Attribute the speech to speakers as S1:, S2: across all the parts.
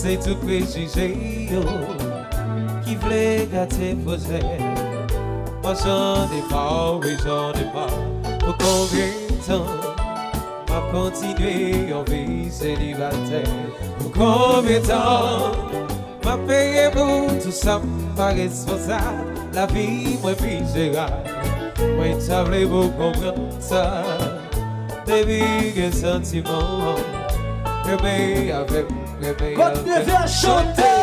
S1: c'est tout préjugé qui voulait gâter vos ailes? Moi j'en ai pas, oui j'en ai pas. Pour combien de temps va continuer en vie célibataire? Pour combien de temps va payer pour tout ça? Par responsable, la vie, moi puis j'ai Moi j'avais beau comprendre ça. Des vies et sentiments, que mes avec Votre neveu a chanté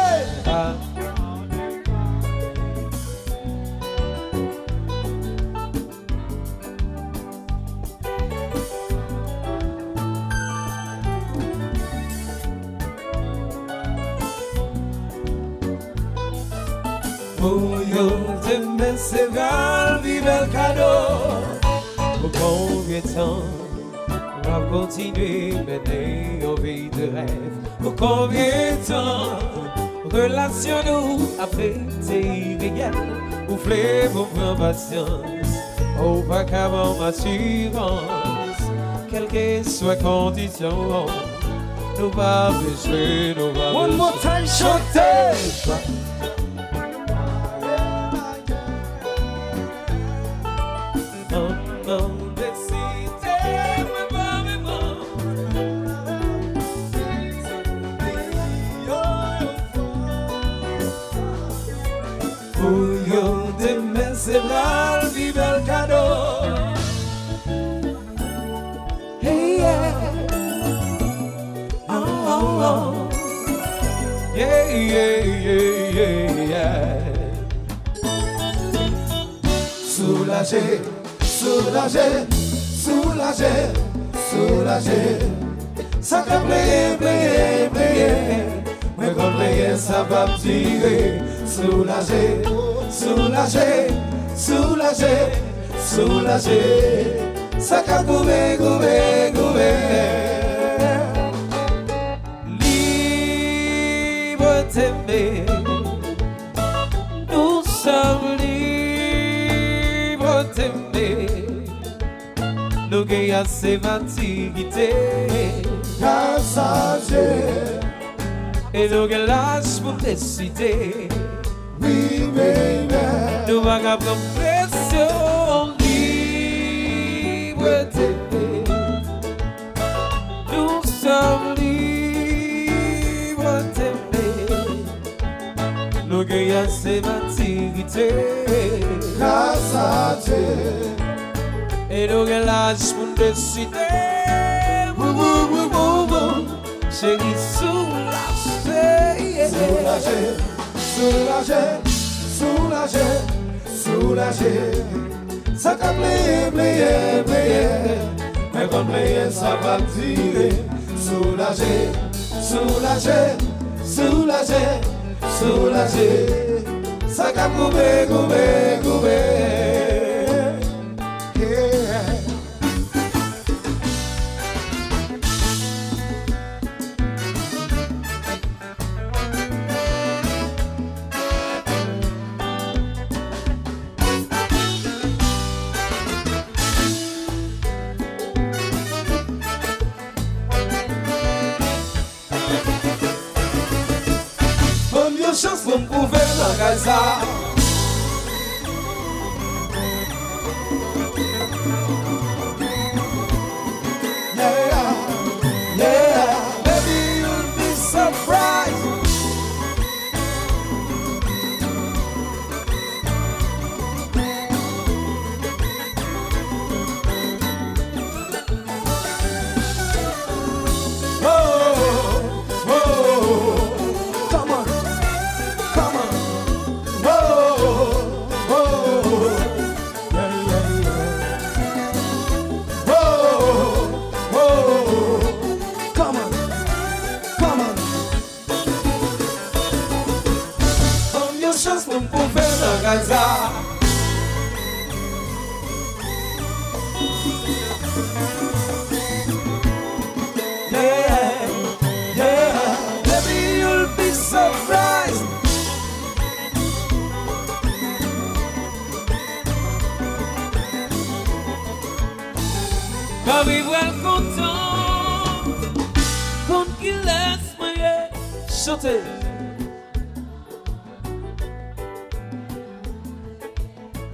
S1: patience. Au pas qu'avant m'assurance Quelle que soit condition Nous va besoin, nous va
S2: One more time, chantez. Soulagé, soulagé, soulagé, soulagé.
S1: Ça ka pleye, pleye, pleye. Mwen kon pleye sa va m tire Soulagé, soulagé, soulagé, soulagé Sa ka koube, koube, koube Libre t'aimer do que ia se
S2: vatigite
S1: Casaje E do que las putecite
S2: Oui, baby
S1: Do vaga pro precio Liberté Nous sommes libres Do que ia se vatigite
S2: Casaje
S1: E do gen la jis moun deside Bou bou bou bou
S3: bou. Se ki soulaje Soulaje, soulaje, soulaje, soulaje Sa ka
S4: pleye, pleye, pleye. Men kon
S5: pleye sa pa dire. Soulaje, soulaje, soulaje, soulaje Sa ka
S6: koube, koube, koube. Sagazá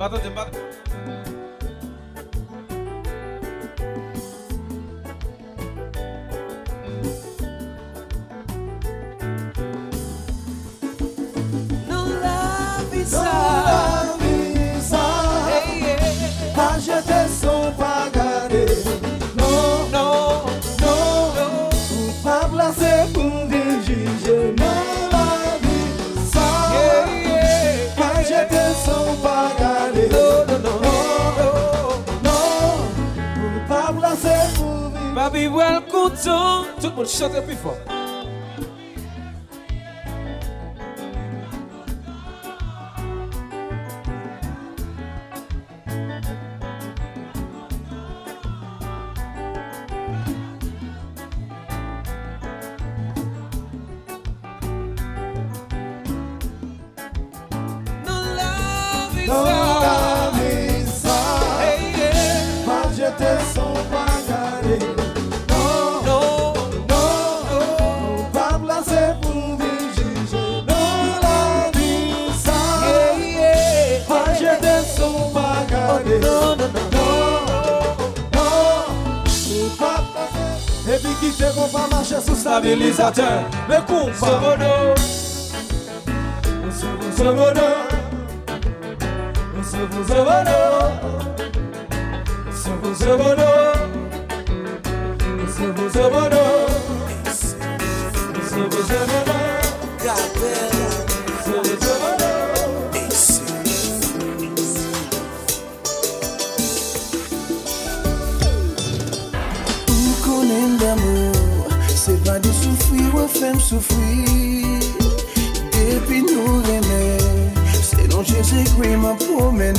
S6: 把他怎么 don't took my shut up before. matin. Don't you see
S7: cream up for me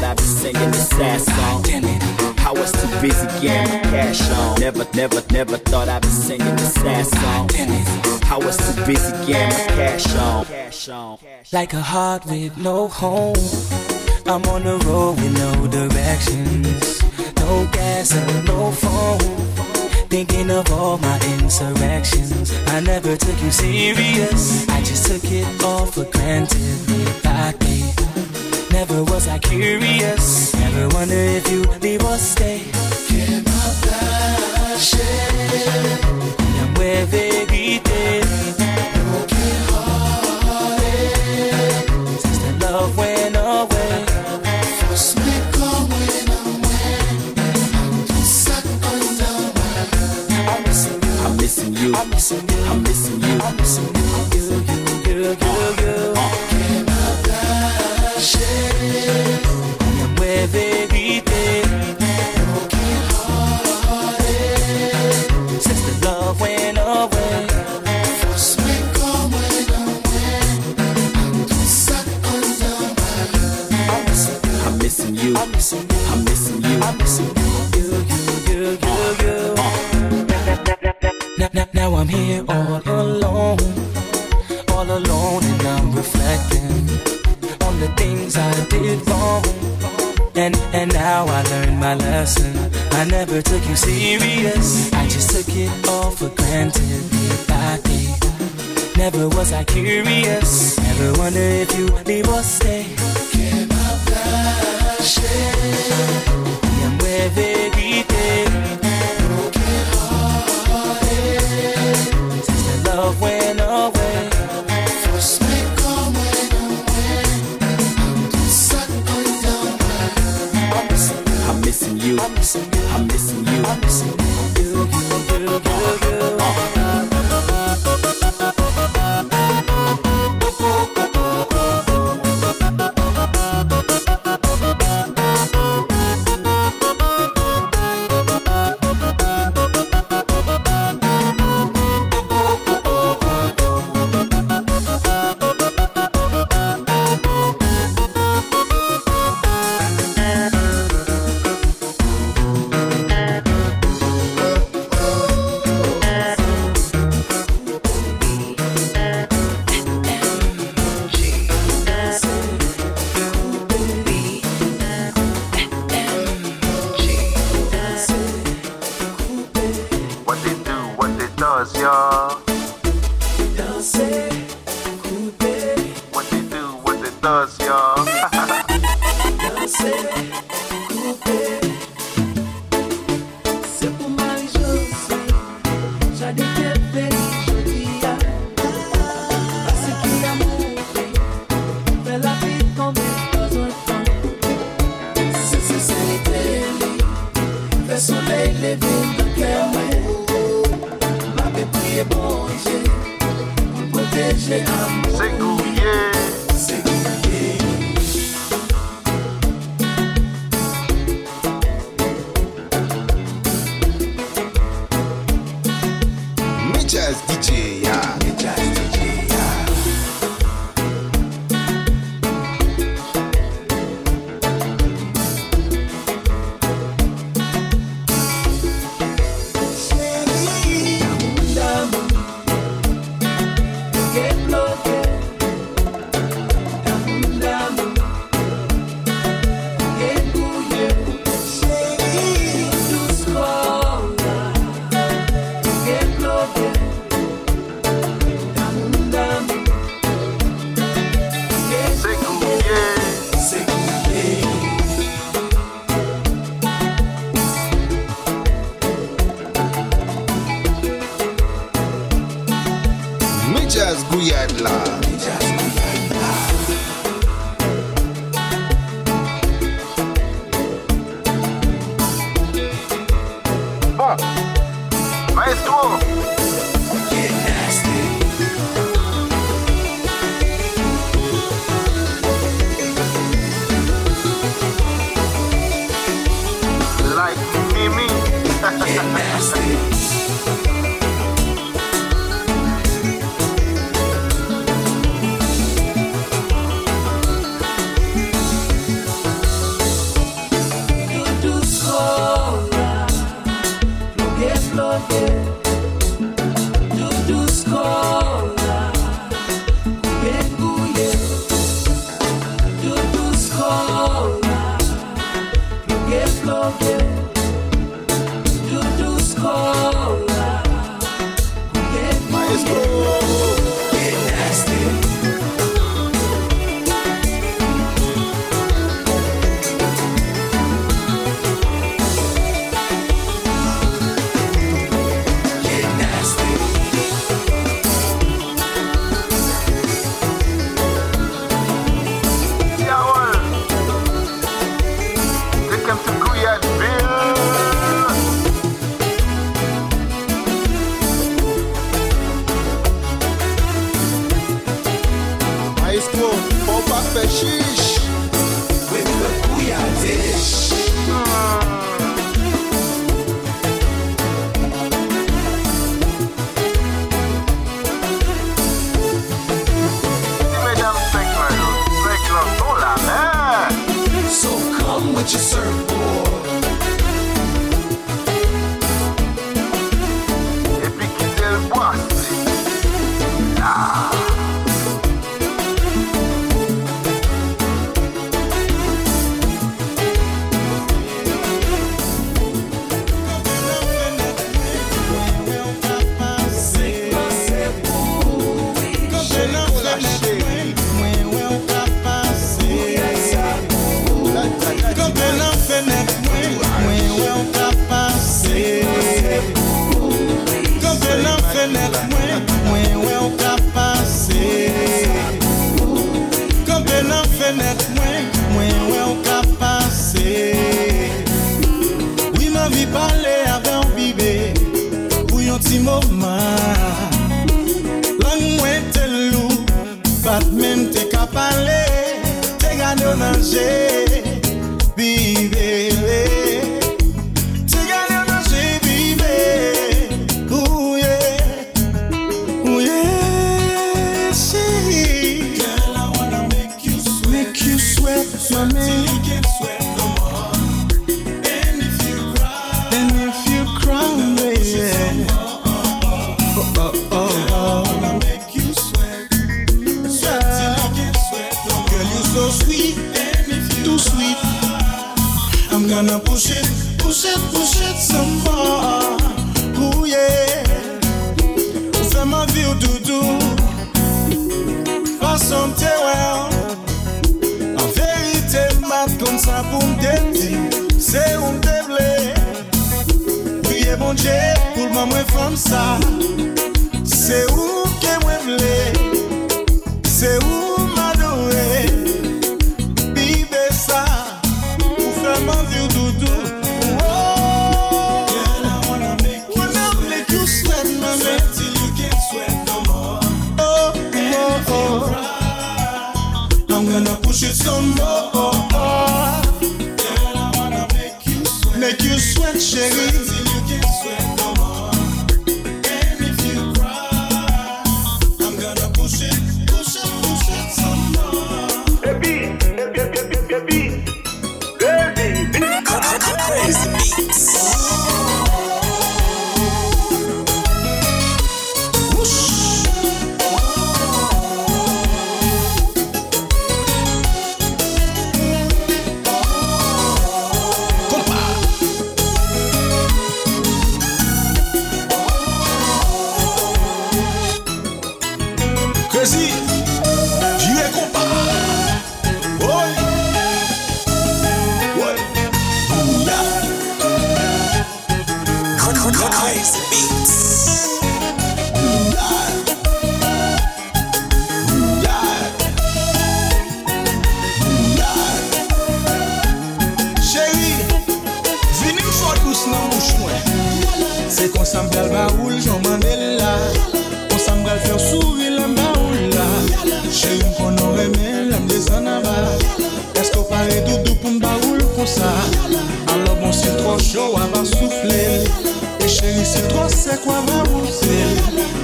S8: thought I'd be singing this sad song. I was too busy getting my cash on. Never, never, never thought I'd be singing this sad song. I was too busy getting my cash on. Cash on.
S5: Like a heart with no home. I'm on the road with no directions. No gas and no phone. Thinking of all my insurrections. I never took you serious. I just took it all for granted. Day. Never was I curious. Never wonder if you leave or stay. Since the love went away. Away. I'm missing you.
S8: I'm missing you.
S5: I'm missing you.
S8: I'm missing you.
S5: You, you, you, you, you. Now, I'm here all alone, all alone, and I'm reflecting the things I did wrong. And and now I learned my lesson. I never took you serious. I just took it all for granted day. Never was I curious. Never wonder if you leave or stay.
S9: sheesh. Pou l'man mwen fom sa Se ou ke mwen vle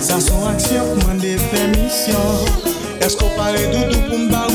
S9: Sa
S1: son aksyon kman de permisyon. Esko pare doudou pou mba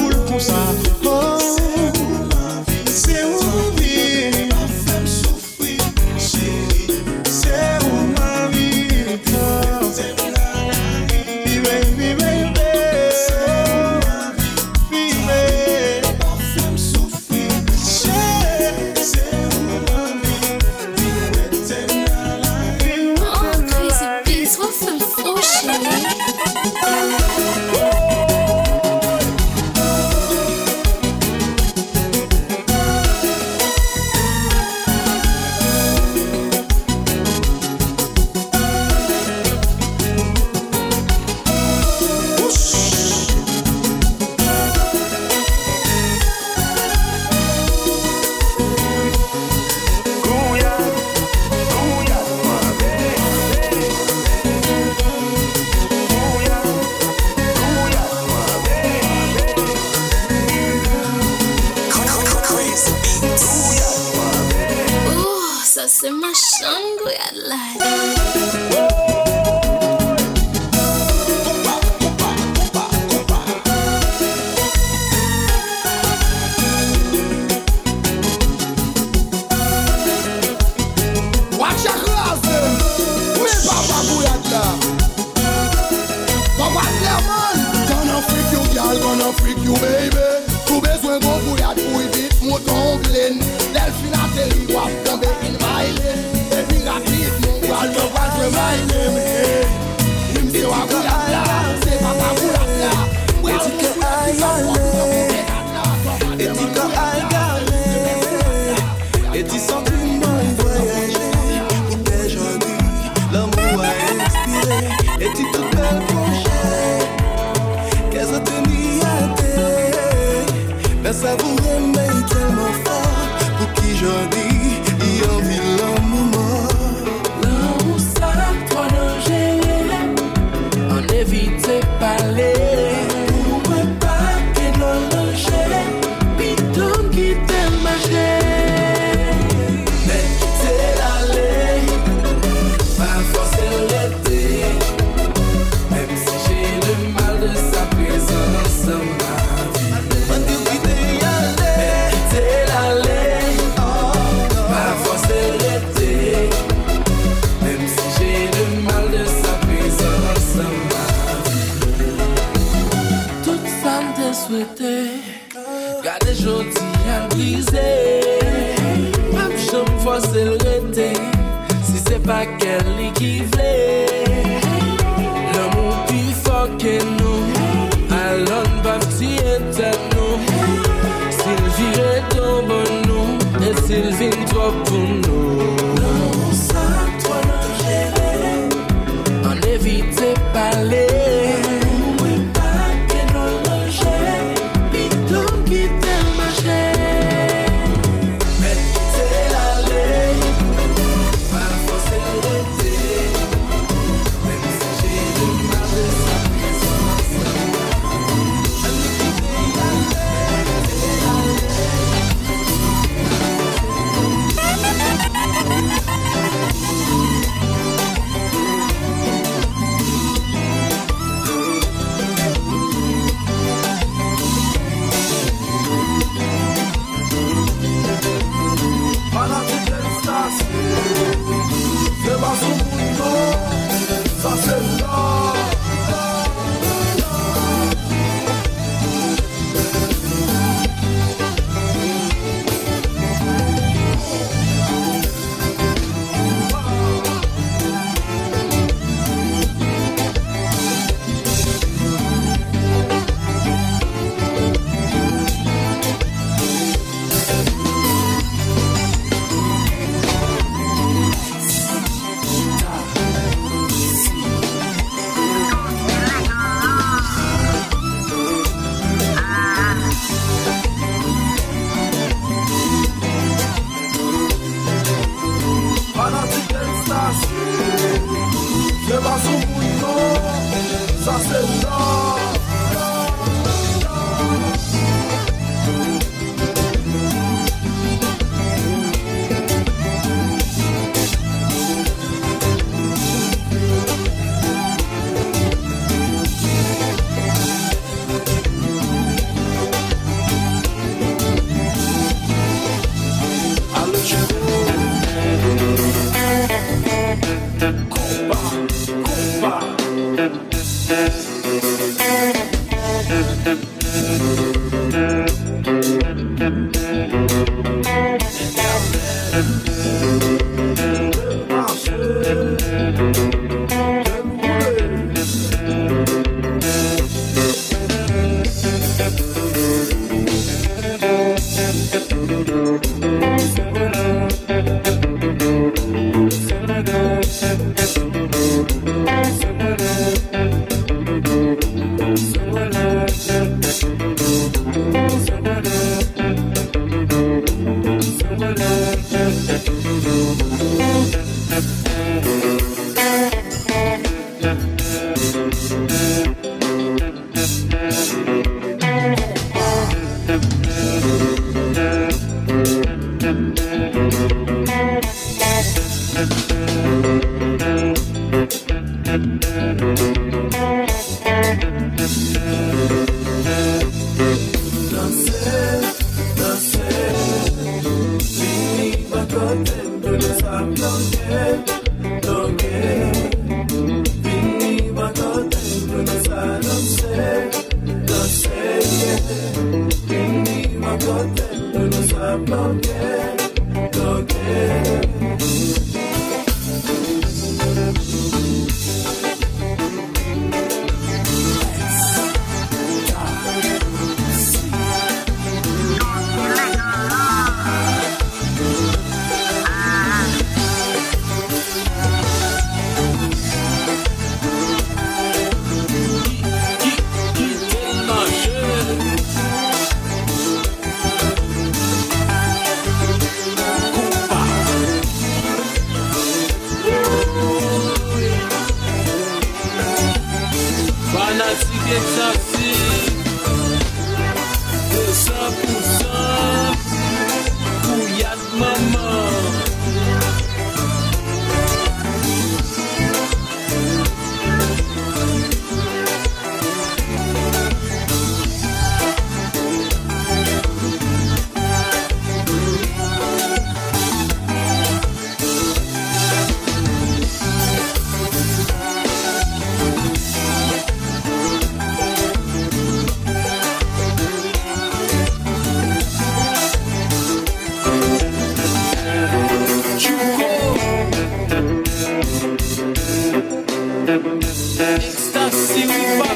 S2: экстаз силы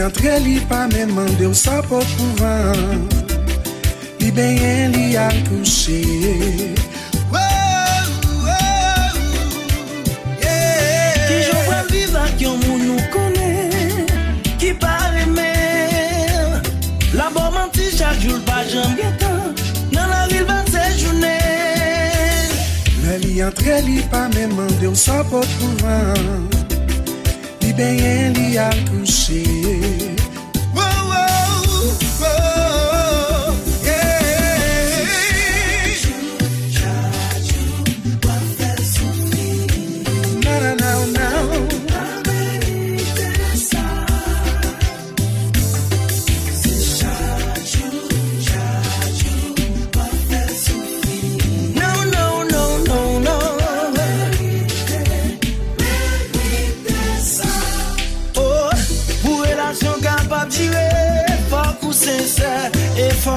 S2: antre li pa men mande ou sa pot pouvan Li benyen li al kouche
S10: Ki joun pral viv ak yon moun nou Ki pa reme La maman ti chak joul pa jan Nan la vil ba se jounen
S2: Le li antre li pa men mande ou sa pouvan
S10: bem ele a do.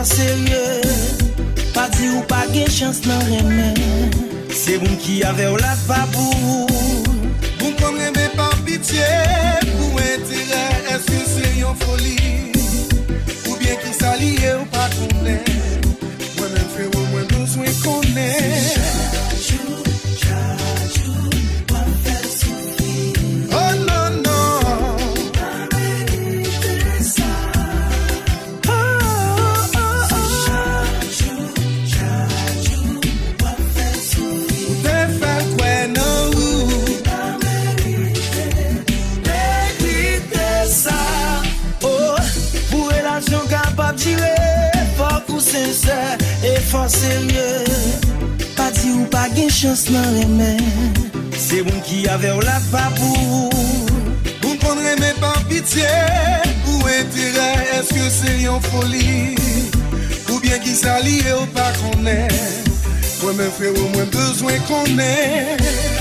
S10: an serye Pa di ou pa gen chans nan reme Se moun ki ave ou la pa pou
S5: Moun kon reme pa pitiye Pou entere eske se yon foli Ou bien ki sa liye ou
S10: fok serye Pa di ou pa gen chans nan reme Se moun ki ave ou la pa pou
S5: Moun kon reme pa pitié. Ou entere eske se yon foli Ou bien ki sa liye ou pa konen Mwen men fe ou mwen bezwen konen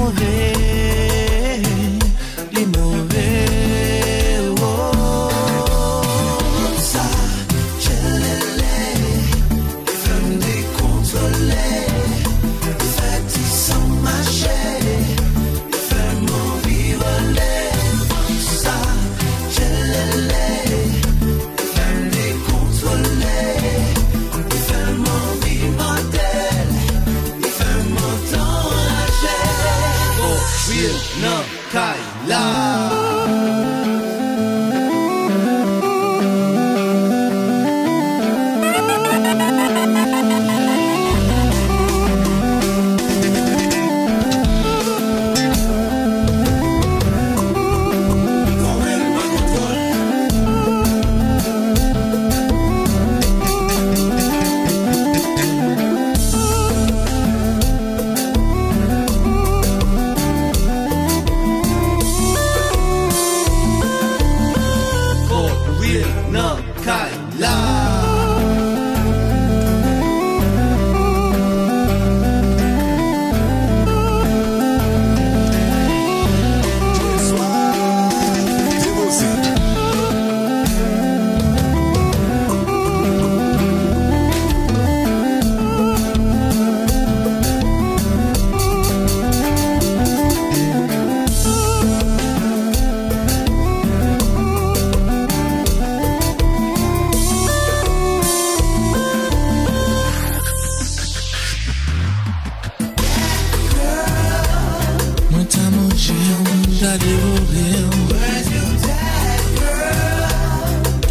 S11: morir.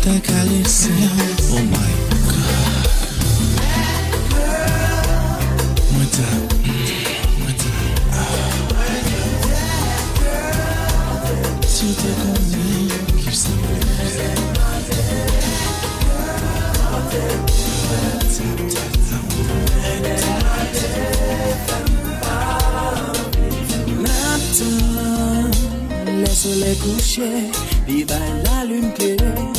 S11: Santa Calicia. Oh
S12: my god. La lune.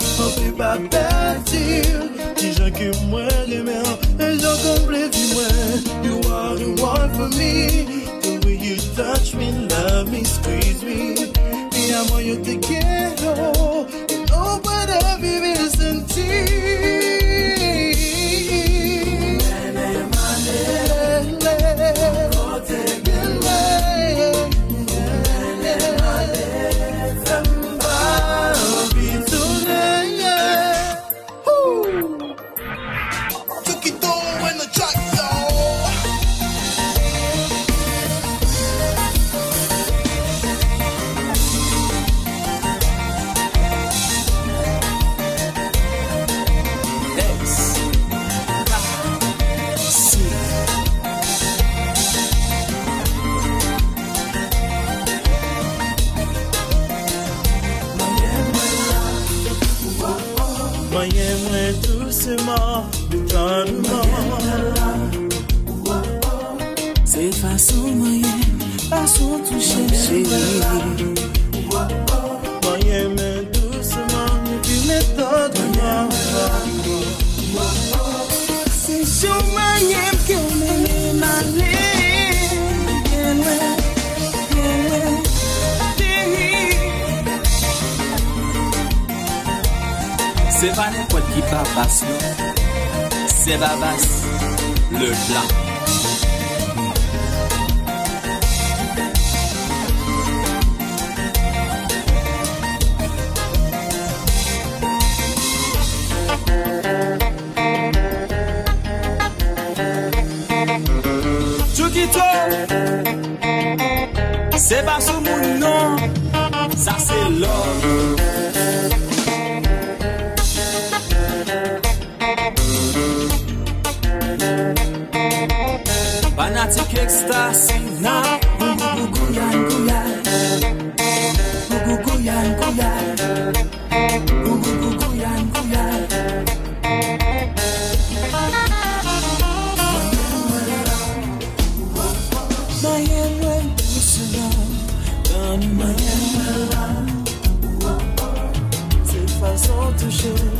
S5: Anpe pa petil Ti jan ki mwen remen E jan komple di mwen You are the one for me. The way you touch me, love me, squeeze me. Mi amor yo te quiero Y no puedo vivir sin ti
S13: You.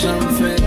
S1: 想飞。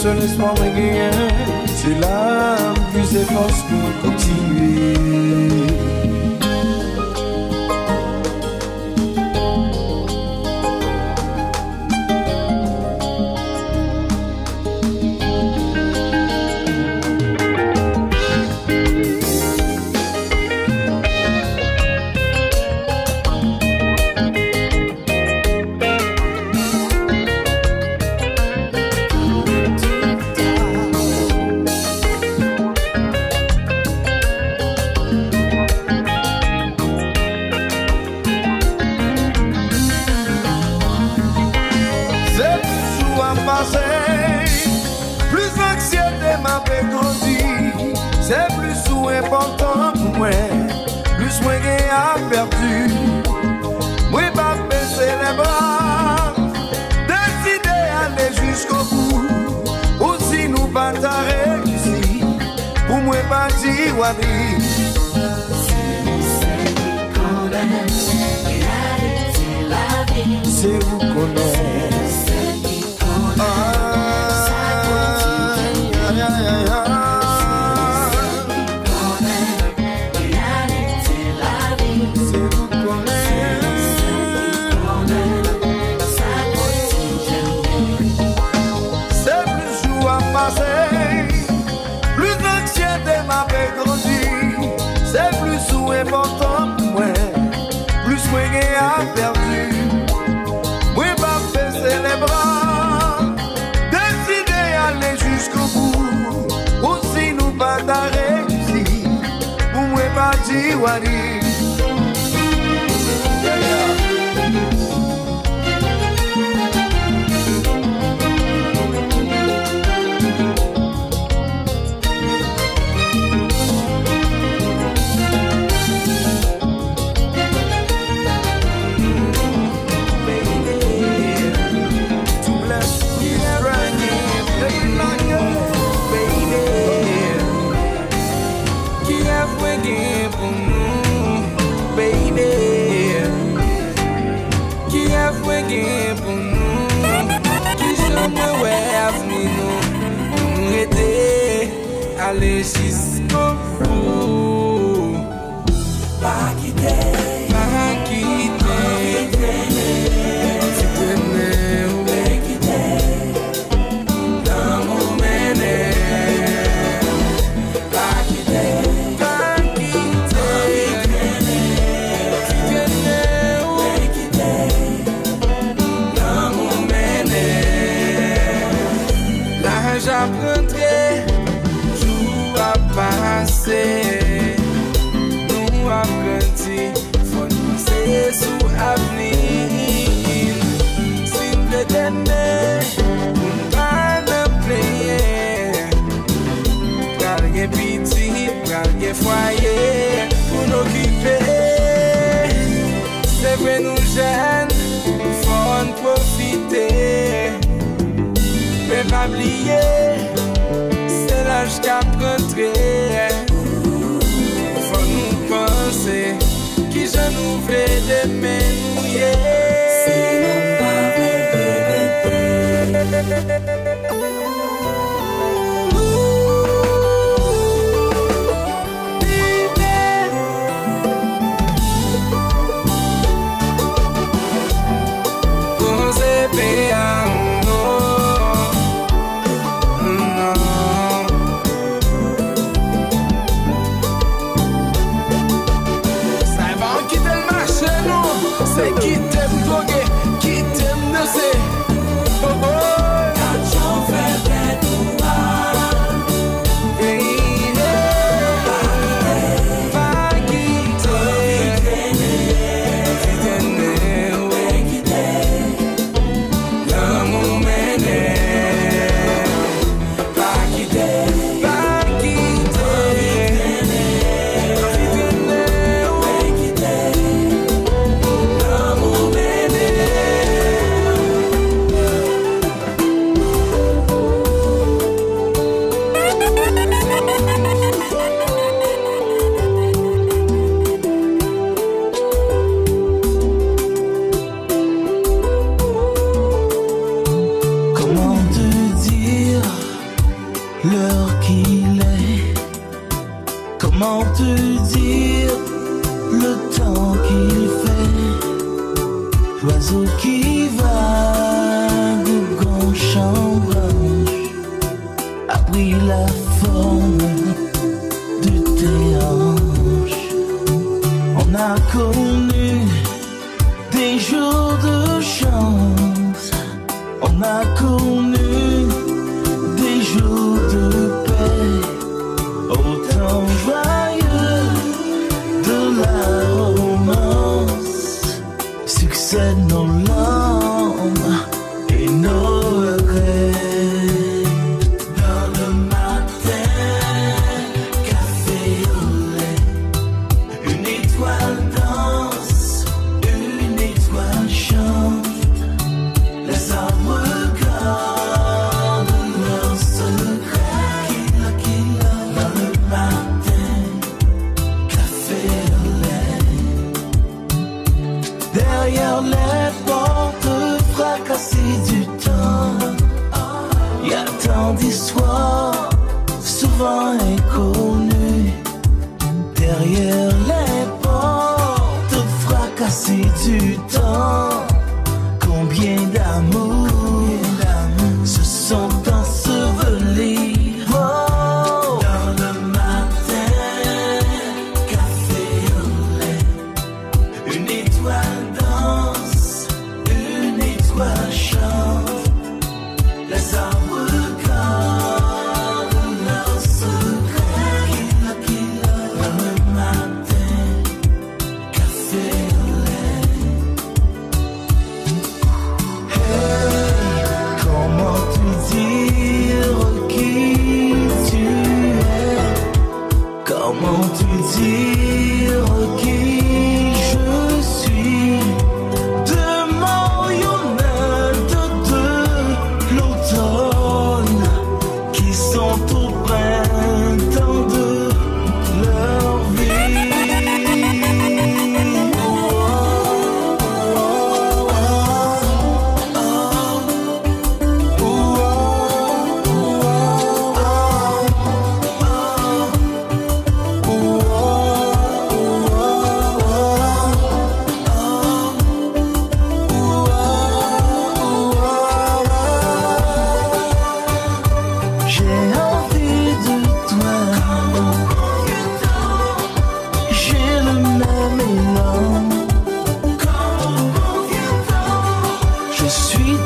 S13: Se
S14: l'espoir mwen genyen Se la mwen plus
S15: e fos pou
S5: kontinuye Brasil abrir baby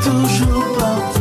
S5: toujours
S16: partout.